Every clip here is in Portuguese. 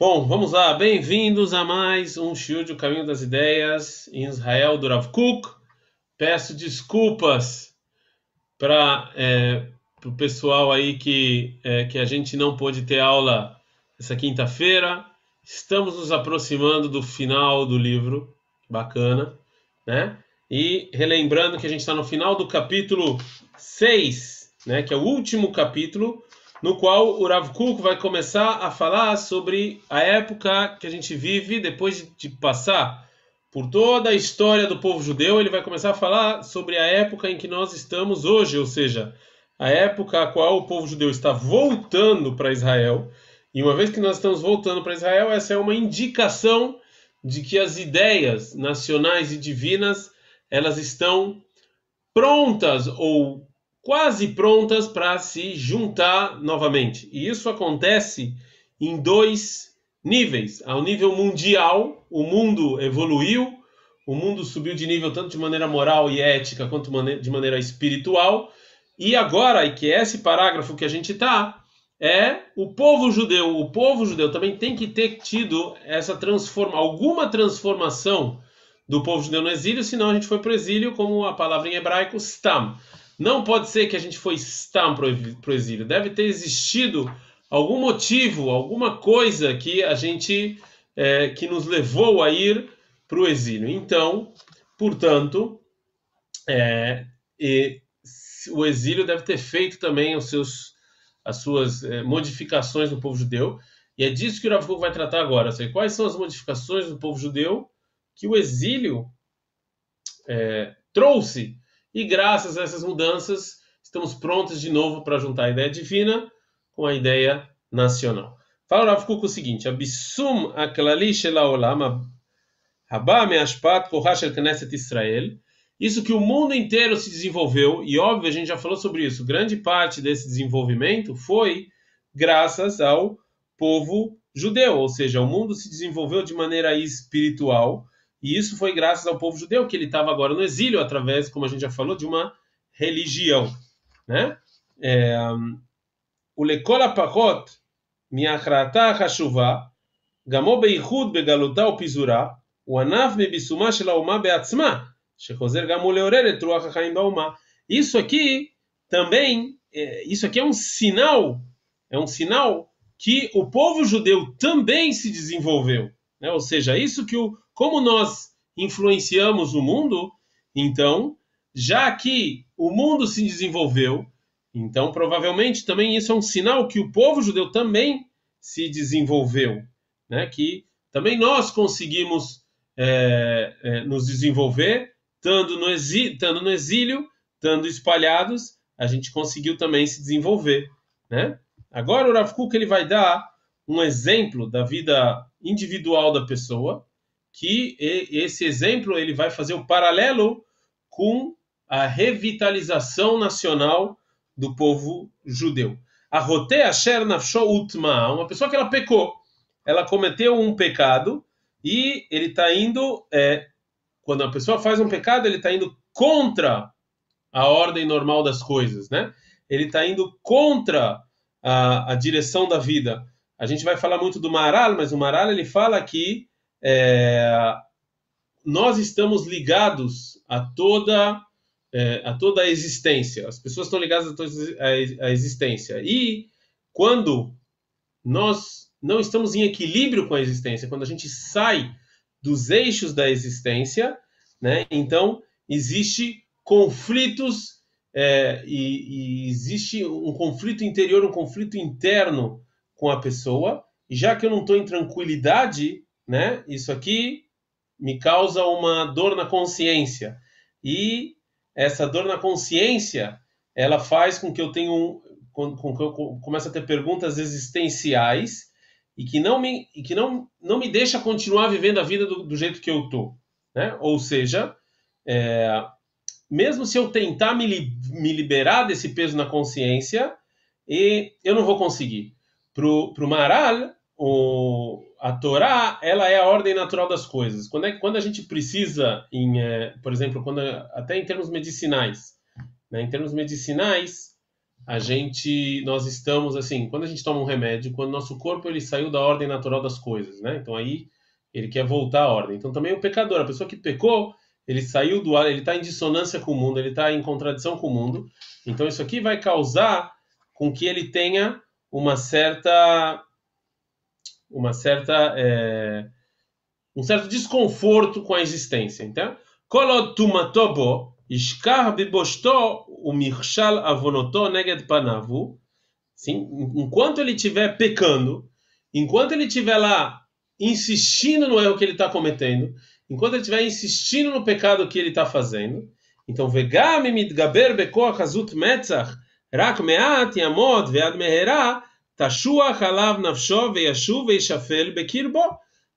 Bom, vamos lá. Bem-vindos a mais um Shiur de O Caminho das Ideias em Israel do Rav Kuk. Peço desculpas para é, o pessoal aí que, é, que a gente não pôde ter aula essa quinta-feira. Estamos nos aproximando do final do livro. Bacana, né? E relembrando que a gente está no final do capítulo 6, né? Que é o último capítulo no qual o Rav Kuk vai começar a falar sobre a época que a gente vive depois de passar por toda a história do povo judeu, ele vai começar a falar sobre a época em que nós estamos hoje, ou seja, a época a qual o povo judeu está voltando para Israel. E uma vez que nós estamos voltando para Israel, essa é uma indicação de que as ideias nacionais e divinas elas estão prontas ou quase prontas para se juntar novamente. E isso acontece em dois níveis. Ao nível mundial, o mundo evoluiu, o mundo subiu de nível tanto de maneira moral e ética quanto de maneira espiritual. E agora, e que é esse parágrafo que a gente está, é o povo judeu. O povo judeu também tem que ter tido essa transforma, alguma transformação do povo judeu no exílio, senão a gente foi para o exílio, como a palavra em hebraico, stam. Não pode ser que a gente foi estar para o exílio. Deve ter existido algum motivo, alguma coisa que a gente é, que nos levou a ir para o exílio. Então, portanto, é, o exílio deve ter feito também os seus, as suas é, modificações no povo judeu. E é disso que o Rav vai tratar agora. Quais são as modificações do povo judeu que o exílio é, trouxe e graças a essas mudanças, estamos prontos de novo para juntar a ideia divina com a ideia nacional. Fala o Rav Kuk o seguinte: Abissum aklali shel haba me'ashpat koha shel Knesset Israel. Isso que o mundo inteiro se desenvolveu, e óbvio, a gente já falou sobre isso, grande parte desse desenvolvimento foi graças ao povo judeu, ou seja, o mundo se desenvolveu de maneira espiritual, e isso foi graças ao povo judeu, que ele estava agora no exílio, através, como a gente já falou, de uma religião. Né? É, o lekol apachot miachrata chashuva, gamo beichud begaluta o pisura, o anaf mebisuma shel hauma beatzma, shechozer gamo leorer et ruach hachaim. Isso aqui também, é, isso aqui é um sinal, é um sinal que o povo judeu também se desenvolveu. Né? Ou seja, isso que o como nós influenciamos o mundo, então, já que o mundo se desenvolveu, então provavelmente também isso é um sinal que o povo judeu também se desenvolveu, né? Que também nós conseguimos é, é, nos desenvolver, estando no, exílio, estando no exílio, estando espalhados, a gente conseguiu também se desenvolver, né? Agora o Rav Kuk, ele vai dar um exemplo da vida individual da pessoa, que esse exemplo ele vai fazer o paralelo com a revitalização nacional do povo judeu. A rote asher nafsho utma, uma pessoa que ela pecou, ela cometeu um pecado e ele está indo, é, quando a pessoa faz um pecado, ele está indo contra a ordem normal das coisas, né? Ele está indo contra a, a direção da vida. A gente vai falar muito do Maral, mas o Maral ele fala que é, nós estamos ligados a toda é, a toda a existência. As pessoas estão ligadas a toda a existência. E quando nós não estamos em equilíbrio com a existência, quando a gente sai dos eixos da existência, né, então existe conflitos é, e, e existe um conflito interior, um conflito interno com a pessoa. E já que eu não estou em tranquilidade né? Isso aqui me causa uma dor na consciência. E essa dor na consciência, ela faz com que eu tenha um, com, que eu comece a ter perguntas existenciais e que não me e que não não me deixa continuar vivendo a vida do, do jeito que eu tô, né? Ou seja, é, mesmo se eu tentar me, me liberar desse peso na consciência, e eu não vou conseguir. Pro pro Maral, o a Torá ela é a ordem natural das coisas. Quando, é, quando a gente precisa, em, é, por exemplo, quando, até em termos medicinais, né, em termos medicinais, a gente, nós estamos assim, quando a gente toma um remédio, quando nosso corpo ele saiu da ordem natural das coisas, né? Então aí ele quer voltar à ordem. Então também o pecador, a pessoa que pecou, ele saiu do ar, ele está em dissonância com o mundo, ele está em contradição com o mundo. Então isso aqui vai causar com que ele tenha uma certa, uma certa, é, um certo desconforto com a existência. Então, kolod tumatobo bibosto umirshal avonoto neged panavu. Sim, enquanto ele estiver pecando, enquanto ele estiver lá insistindo no erro que ele está cometendo, enquanto ele estiver insistindo no pecado que ele está fazendo, então vegam mitgaber bekoach azut metzach rak meat yamod vead mehera tashuach alav nafsho veyashuv veishafel bekirbo,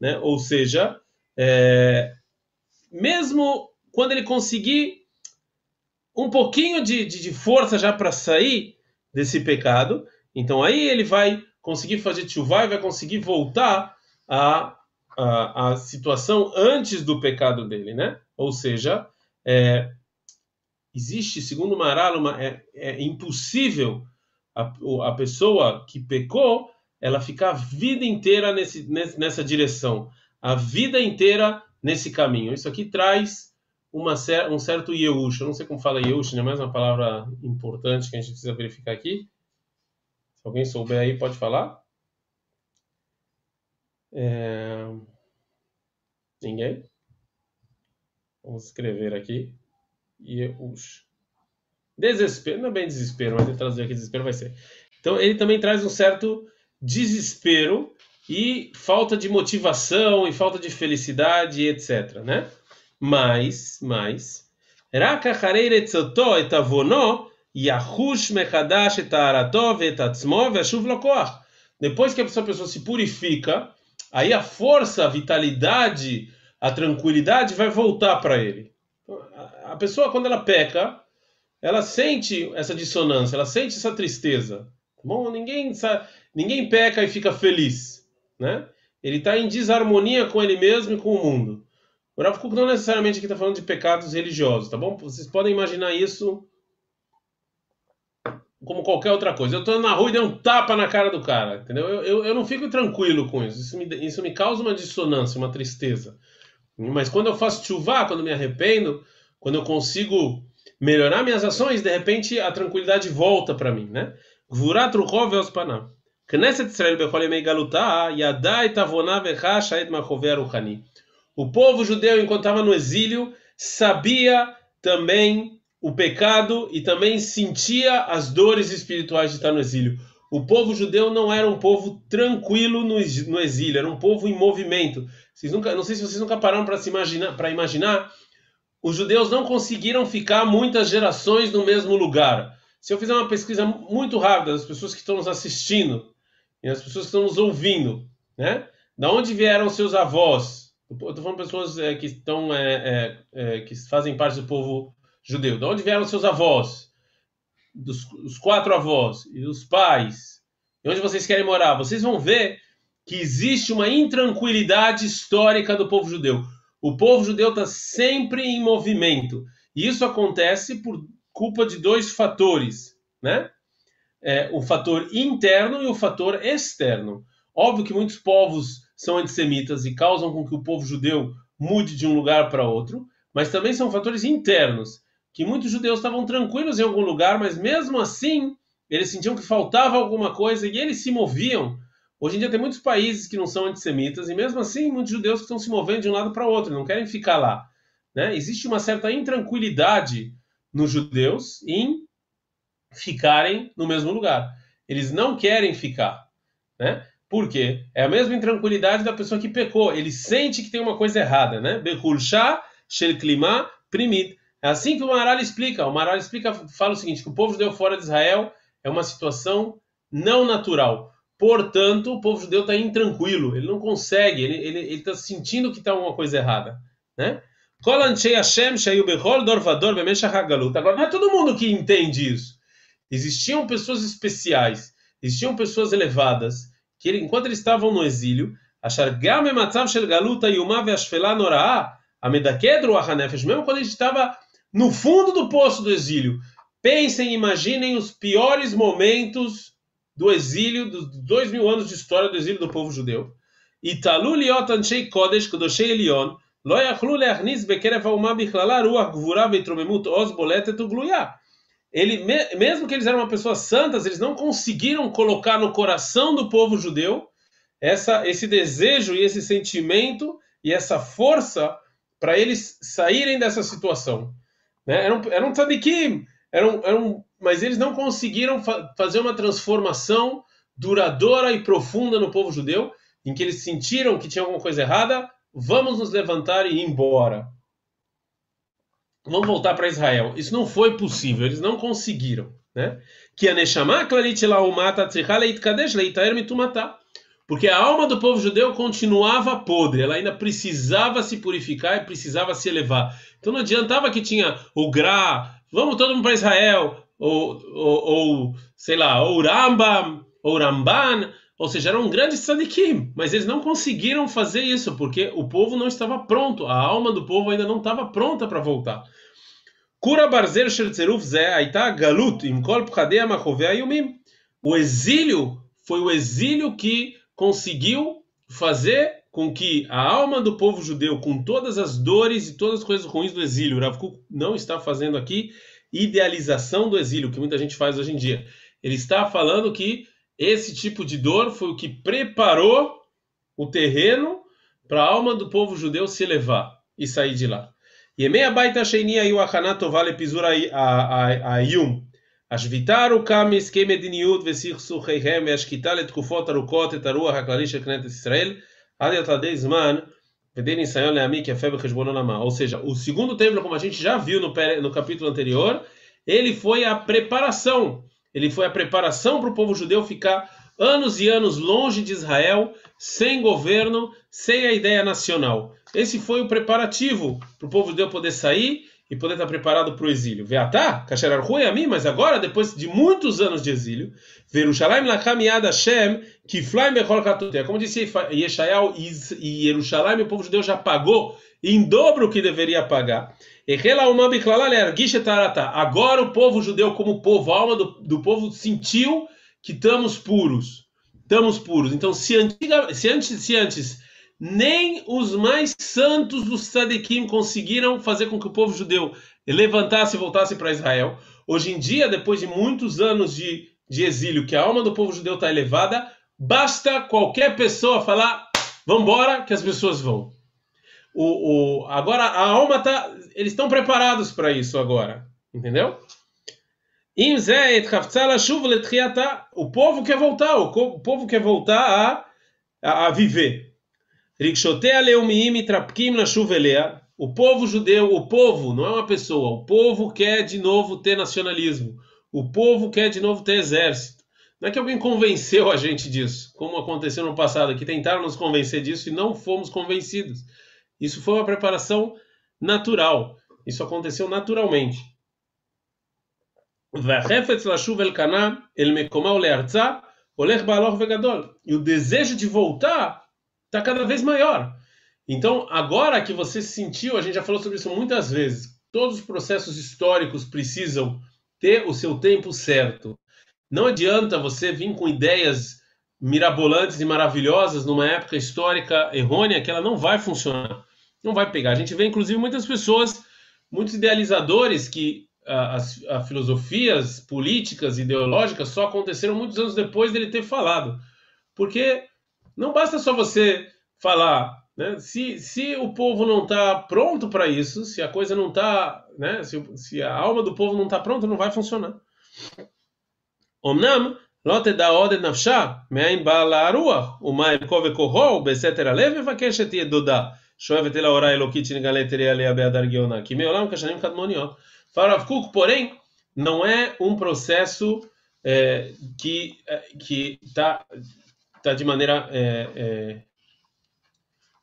né? Ou seja, é, mesmo quando ele conseguir um pouquinho de, de, de força já para sair desse pecado, então aí ele vai conseguir fazer tshuva e vai conseguir voltar à, à, situação antes do pecado dele, né? Ou seja, é, existe, segundo uma, é, é impossível a, a pessoa que pecou ela ficar a vida inteira nesse, nessa direção, a vida inteira nesse caminho. Isso aqui traz uma, um certo Yeush. Eu não sei como fala Yeush, é mais uma palavra importante que a gente precisa verificar aqui. Se alguém souber aí, pode falar. É... Ninguém? Vamos escrever aqui. Yeush. Desespero, não é bem desespero, mas ele traduzir aqui desespero vai ser. Então ele também traz um certo desespero e falta de motivação e falta de felicidade, etc, né? Mas, mas, depois que essa pessoa se purifica, aí a força, a vitalidade, a tranquilidade vai voltar para ele. A pessoa, quando ela peca, ela sente essa dissonância, ela sente essa tristeza. Tá bom, ninguém, ninguém peca e fica feliz, né? Ele está em desarmonia com ele mesmo e com o mundo. O Rav Kuk não necessariamente aqui está falando de pecados religiosos, tá bom? Vocês podem imaginar isso como qualquer outra coisa. Eu estou na rua e dei um tapa na cara do cara, entendeu? Eu, eu, eu não fico tranquilo com isso. Isso me, isso me causa uma dissonância, uma tristeza. Mas quando eu faço chuva, quando me arrependo, quando eu consigo melhorar minhas ações, de repente a tranquilidade volta para mim, né? Gvurat ruchov ve'ospanam. Knesset Israel bechol yemei galutah yadai tavonah vecha et machovei ruchani. O povo judeu, enquanto estava no exílio, sabia também o pecado e também sentia as dores espirituais de estar no exílio. O povo judeu não era um povo tranquilo no, exílio, era um povo em movimento. Vocês nunca, não sei se vocês nunca pararam para se imaginar, para imaginar, os judeus não conseguiram ficar muitas gerações no mesmo lugar. Se eu fizer uma pesquisa muito rápida das pessoas que estão nos assistindo e das pessoas que estão nos ouvindo, né? Da onde vieram seus avós? Estou falando pessoas é, que estão é, é, é, que fazem parte do povo judeu. De onde vieram seus avós? Dos os quatro avós e os pais. E onde vocês querem morar? Vocês vão ver que existe uma intranquilidade histórica do povo judeu. O povo judeu está sempre em movimento. E isso acontece por culpa de dois fatores, né? É, o fator interno e o fator externo. Óbvio que muitos povos são antissemitas e causam com que o povo judeu mude de um lugar para outro, mas também são fatores internos, que muitos judeus estavam tranquilos em algum lugar, mas mesmo assim eles sentiam que faltava alguma coisa e eles se moviam. Hoje em dia tem muitos países que não são antissemitas e mesmo assim muitos judeus que estão se movendo de um lado para outro, não querem ficar lá. Né? Existe uma certa intranquilidade nos judeus em ficarem no mesmo lugar. Eles não querem ficar. Né? Por quê? É a mesma intranquilidade da pessoa que pecou. Ele sente que tem uma coisa errada, né? Behulshá, shel klima, primit. É assim que o Maral explica. O Maral explica, fala o seguinte, que o povo judeu fora de Israel é uma situação não natural. Portanto, o povo judeu está intranquilo. Ele não consegue, ele está sentindo que está uma coisa errada, né? Agora, não é todo mundo que entende isso. Existiam pessoas especiais, existiam pessoas elevadas, que enquanto eles estavam no exílio, mesmo quando ele estava no fundo do poço do exílio, Pensem, imaginem os piores momentos do exílio, dos dois mil anos de história do exílio do povo judeu. Italu liot anshei kodesh kodoshei elion, lo yachlu leachnis bekerev haumah bichlala ruach gvura veitromemut oz boletet ugluya. Ele, mesmo que eles eram uma pessoas santas, eles não conseguiram colocar no coração do povo judeu essa, esse desejo e esse sentimento e essa força para eles saírem dessa situação. Né? Eram, eram tzadikim, eram, eram, mas eles não conseguiram fa fazer uma transformação duradoura e profunda no povo judeu, em que eles sentiram que tinha alguma coisa errada, vamos nos levantar e ir embora. Vamos voltar para Israel. Isso não foi possível, eles não conseguiram. Né? Que a Klalit porque a alma do povo judeu continuava podre, ela ainda precisava se purificar e precisava se elevar. Então não adiantava que tinha o Gra, vamos todo mundo para Israel, ou, ou, ou, sei lá, ou Rambam, ou Ramban, ou seja, eram grandes tzadikim, mas eles não conseguiram fazer isso, porque o povo não estava pronto, a alma do povo ainda não estava pronta para voltar. Kura barzer shel ze aita galut im kol pchadei ayumim. O exílio foi o exílio que conseguiu fazer com que a alma do povo judeu, com todas as dores e todas as coisas ruins do exílio, Rav Kuk não está fazendo aqui idealização do exílio, que muita gente faz hoje em dia. Ele está falando que esse tipo de dor foi o que preparou o terreno para a alma do povo judeu se elevar e sair de lá. Yemei abaita sheini ayu achanat tovale pisura ayum. השביתה ארוכה מעסקי מדיניות וסכסוכיהם והשקיטה לתקופות ארוכות את הרוח הכללי של כנסת ישראל עד יתלדי זמן ou seja, o segundo templo, como a gente já viu no, no capítulo anterior, ele foi a preparação. Ele foi a preparação para o povo judeu ficar anos e anos longe de Israel, sem governo, sem a ideia nacional. Esse foi o preparativo para o povo judeu poder sair e poder estar preparado para o exílio. Veatá, Kasher Rui a mim, mas agora, depois de muitos anos de exílio, Verushalayim Lachamiad Hashem, Kiflaim Bechol Katutea. Como disse Yeshayahu, e Jerusalém, o povo judeu já pagou em dobro o que deveria pagar. Agora o povo judeu, como povo, a alma do, do povo sentiu que estamos puros. Estamos puros. Então, se, antiga, se antes, se antes nem os mais santos dos tzadikim conseguiram fazer com que o povo judeu levantasse e voltasse para Israel. Hoje em dia, depois de muitos anos de, de exílio, que a alma do povo judeu está elevada, basta qualquer pessoa falar, vamos embora, que as pessoas vão. O, o, agora a alma tá, eles estão preparados para isso agora, entendeu? O povo quer voltar, o povo quer voltar a, a viver. O povo judeu, o povo, não é uma pessoa, o povo quer de novo ter nacionalismo. O povo quer de novo ter exército. Não é que alguém convenceu a gente disso, como aconteceu no passado, que tentaram nos convencer disso e não fomos convencidos. Isso foi uma preparação natural. Isso aconteceu naturalmente. E o desejo de voltar está cada vez maior. Então, agora que você sentiu, a gente já falou sobre isso muitas vezes, todos os processos históricos precisam ter o seu tempo certo. Não adianta você vir com ideias mirabolantes e maravilhosas numa época histórica errônea que ela não vai funcionar. Não vai pegar. A gente vê, inclusive, muitas pessoas, muitos idealizadores que as, as filosofias políticas, ideológicas só aconteceram muitos anos depois dele ter falado. Porque não basta só você falar, né? Se, se o povo não está pronto para isso, se a coisa não está, né? Se, se, a alma do povo não está pronta, não vai funcionar. Omnam, lote da evakeshet yedoda, shoevet elokit me'olam kashanim. Farav Kuk, porém, não é um processo é, que está está de maneira é, é,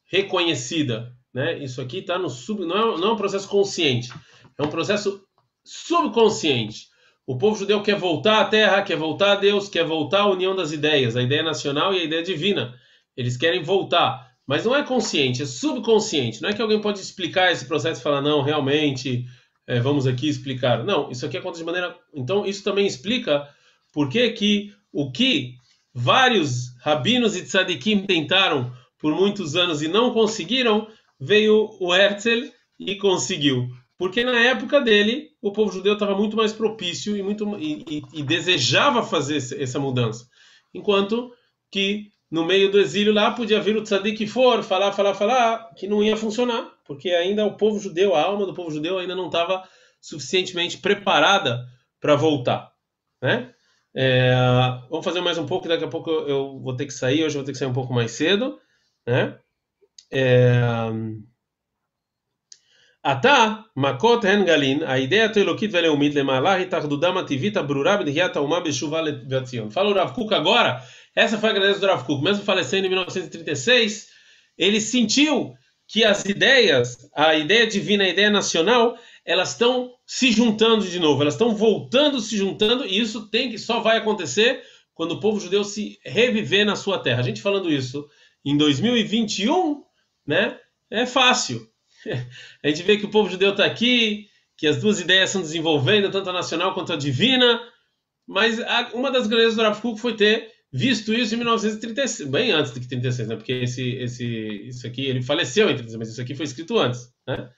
reconhecida, né? Isso aqui está no sub, não é, não é um processo consciente, é um processo subconsciente. O povo judeu quer voltar à terra, quer voltar a Deus, quer voltar à união das ideias, a ideia nacional e a ideia divina. Eles querem voltar, mas não é consciente, é subconsciente. Não é que alguém pode explicar esse processo e falar, não, realmente, é, vamos aqui explicar. Não, isso aqui acontece de maneira. Então, isso também explica por que, que o que vários rabinos e tzadikim tentaram por muitos anos e não conseguiram, veio o Herzl e conseguiu. Porque na época dele, o povo judeu estava muito mais propício e, muito, e, e, e desejava fazer essa mudança. Enquanto que no meio do exílio lá podia vir o tzadik for, falar, falar, falar, que não ia funcionar, porque ainda o povo judeu, a alma do povo judeu ainda não estava suficientemente preparada para voltar, né? É, vamos fazer mais um pouco, daqui a pouco eu, vou ter que sair, hoje eu vou ter que sair um pouco mais cedo, né? É, Ata, Makot Hengalin, a ideia teolokit veleumid lemalah e tardudama ativita brura de hiataumá bechuva levatzion. Fala o Rav Kuk agora, essa foi a grandeza do Rav Kuk. Mesmo falecendo em 1936, ele sentiu que as ideias, a ideia divina, a ideia nacional, elas estão se juntando de novo, elas estão voltando, se juntando, e isso tem que só vai acontecer quando o povo judeu se reviver na sua terra. A gente falando isso em 2021, né? É fácil. A gente vê que o povo judeu está aqui, que as duas ideias estão desenvolvendo, tanto a nacional quanto a divina, mas uma das grandezas do Rav Kuk foi ter visto isso em 1936, bem antes de que 36, né? Porque esse, esse, isso aqui, ele faleceu em 36, mas isso aqui foi escrito antes, né?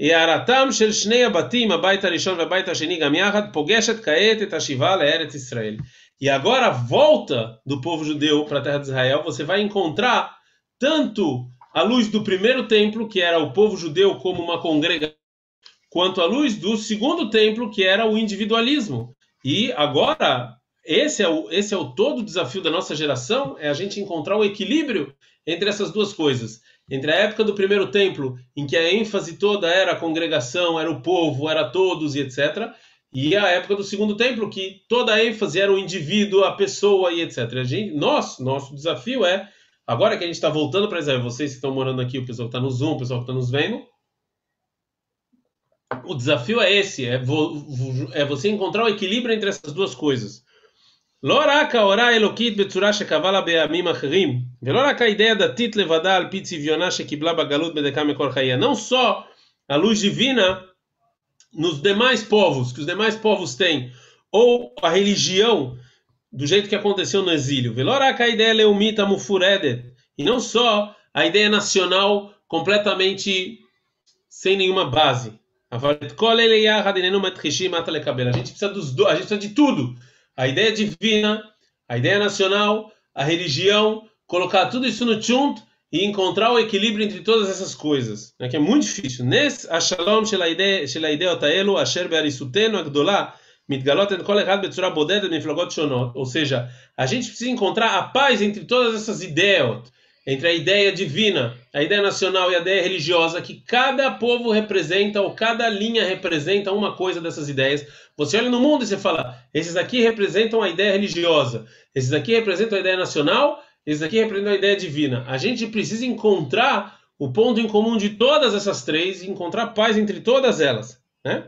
הערתם של שני הבתים, הבית הראשון והבית השני גם יחד, פוגשת כעת את השיבה לארץ ישראל. E agora a volta do povo judeu para a terra de Israel, você vai encontrar tanto a luz do primeiro templo, que era o povo judeu como uma congregação, quanto a luz do segundo templo, que era o individualismo. E agora, esse é o, esse é o todo o desafio da nossa geração, é a gente encontrar o equilíbrio entre essas duas coisas. Entre a época do primeiro templo, em que a ênfase toda era a congregação, era o povo, era todos e etc., e a época do segundo templo, que toda a ênfase era o indivíduo, a pessoa e etc. A gente, nós, nosso desafio é Agora que a gente está voltando para Israel, vocês que estão morando aqui, o pessoal que está no Zoom, o pessoal que está nos vendo, o desafio é esse, é, vo, é você encontrar o equilíbrio entre essas duas coisas. לא רק ההוראה האלוקית בצורה שקבע בימים אחרים, ולא רק האידאה הדתית לבדה על פי צביונה שקיבלה בגלות בדקה מקור חייה. Não só a luz divina nos demais povos, que os demais povos têm, ou a religião do jeito que aconteceu no exílio. Veloraka a ideia leumita mufuredet. E não só a ideia nacional completamente sem nenhuma base. A gente precisa dos a gente precisa de tudo. A ideia divina, a ideia nacional, a religião, colocar tudo isso no chunt e encontrar o equilíbrio entre todas essas coisas, né, que é muito difícil. Nes a shalom shel ideia otaelu asher be'arisutenu agdolah ou seja, a gente precisa encontrar a paz entre todas essas ideias, entre a ideia divina, a ideia nacional e a ideia religiosa, que cada povo representa ou cada linha representa uma coisa dessas ideias. Você olha no mundo e você fala: esses aqui representam a ideia religiosa, esses aqui representam a ideia nacional, esses aqui representam a ideia divina. A gente precisa encontrar o ponto em comum de todas essas três e encontrar paz entre todas elas, né?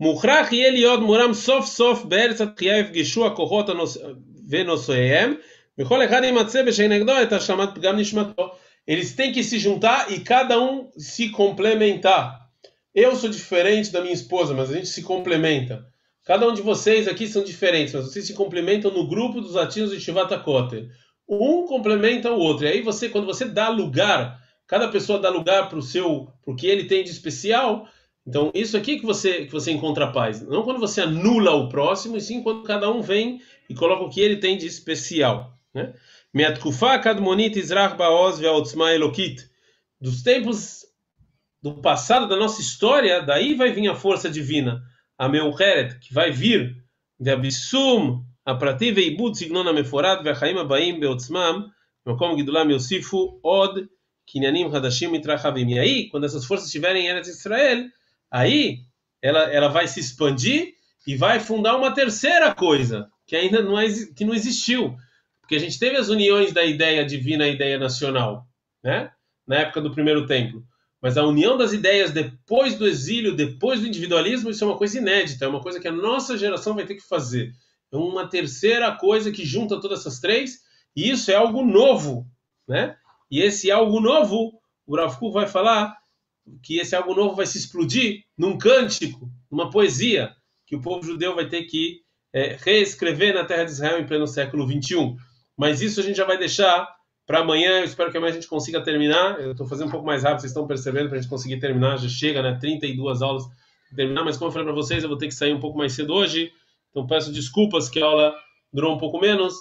Muhrach Eliod Muram Sof Sof Beretz Atkiyev Geshua Kohota Venosoem eles têm que se juntar e cada um se complementar. Eu sou diferente da minha esposa, mas a gente se complementa. Cada um de vocês aqui são diferentes, mas vocês se complementam no grupo dos latinos de Shivatakote. Um complementa o outro. E aí você, quando você dá lugar, cada pessoa dá lugar para o seu, para que ele tem de especial. Então, isso aqui que você que você encontra paz. Não quando você anula o próximo, e sim quando cada um vem e coloca o que ele tem de especial. Né? Dos tempos do passado da nossa história, daí vai vir a força divina, a Meucheret, que vai vir de Abissum, a Prati Veibud, Signon Ameforad, Vechaim Abaim Beotzmam, Makom Gidulam Yosifu, Od, Kinyanim Hadashim Mitrachavim. E aí, quando essas forças estiverem em Eretz Israel, aí ela, ela vai se expandir e vai fundar uma terceira coisa, que ainda não, é, que não existiu, porque a gente teve as uniões da ideia divina e ideia nacional, né? na época do primeiro templo. Mas a união das ideias depois do exílio, depois do individualismo, isso é uma coisa inédita, é uma coisa que a nossa geração vai ter que fazer. É uma terceira coisa que junta todas essas três, e isso é algo novo, né? E esse algo novo, o Rav vai falar que esse algo novo vai se explodir num cântico, numa poesia, que o povo judeu vai ter que é, reescrever na terra de Israel em pleno século 21. Mas isso a gente já vai deixar para amanhã. Eu espero que amanhã a gente consiga terminar. Eu estou fazendo um pouco mais rápido, vocês estão percebendo, para a gente conseguir terminar. Já chega, né? 32 aulas terminar, mas como eu falei para vocês, eu vou ter que sair um pouco mais cedo hoje. Então peço desculpas que a aula durou um pouco menos,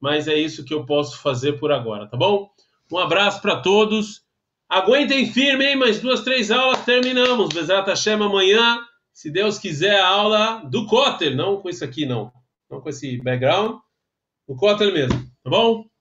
mas é isso que eu posso fazer por agora, tá bom? Um abraço para todos. Aguentem firme, hein? Mais duas, três aulas, terminamos. Bezerra Hashem amanhã, se Deus quiser, a aula do Kotter, não com isso aqui, não. Não com esse background, o Kotter mesmo, tá bom?